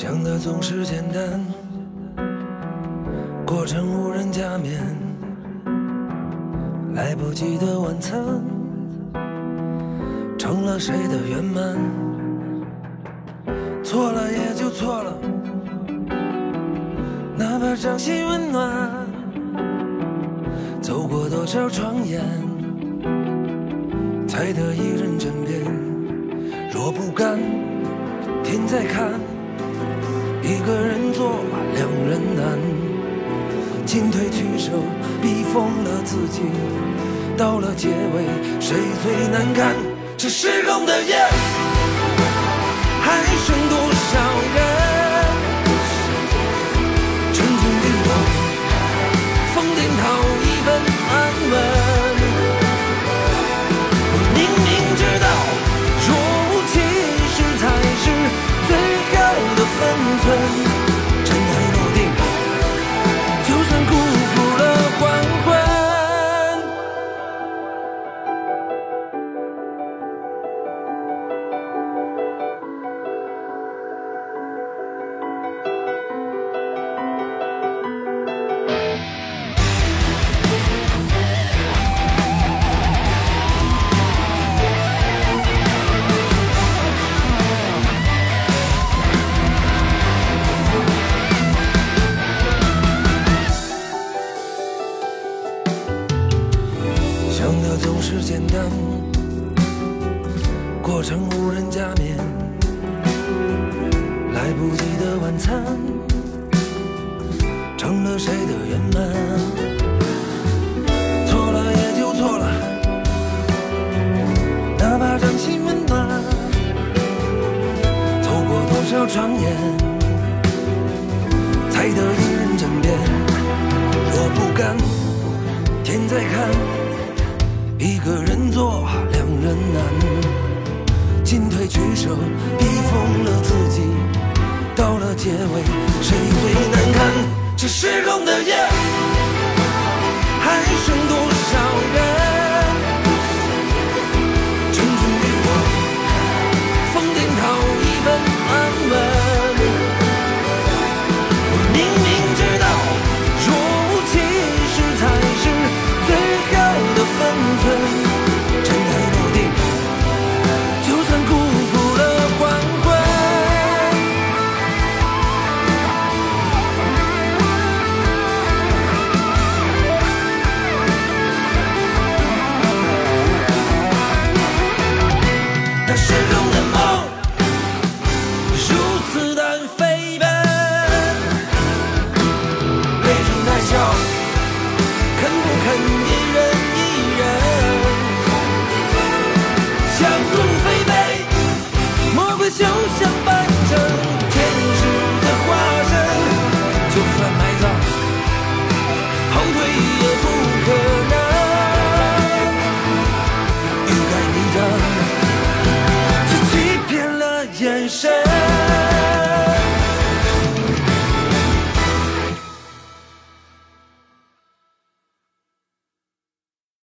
想的总是简单，过程无人加冕，来不及的晚餐，成了谁的圆满？错了也就错了，哪怕掌心温暖。走过多少床沿，才得一人枕边？若不甘，天再看。一个人做两人难，进退取舍，逼疯了自己。到了结尾，谁最难堪？这失控的夜，想的总是简单，过程无人加冕，来不及的晚餐，成了谁的圆满？错了也就错了，哪怕掌心温暖，走过多少场演，才得一人枕边。若不甘，天在看。一个人做两人难，进退取舍，逼疯了自己。到了结尾，谁最难堪？这失控的夜，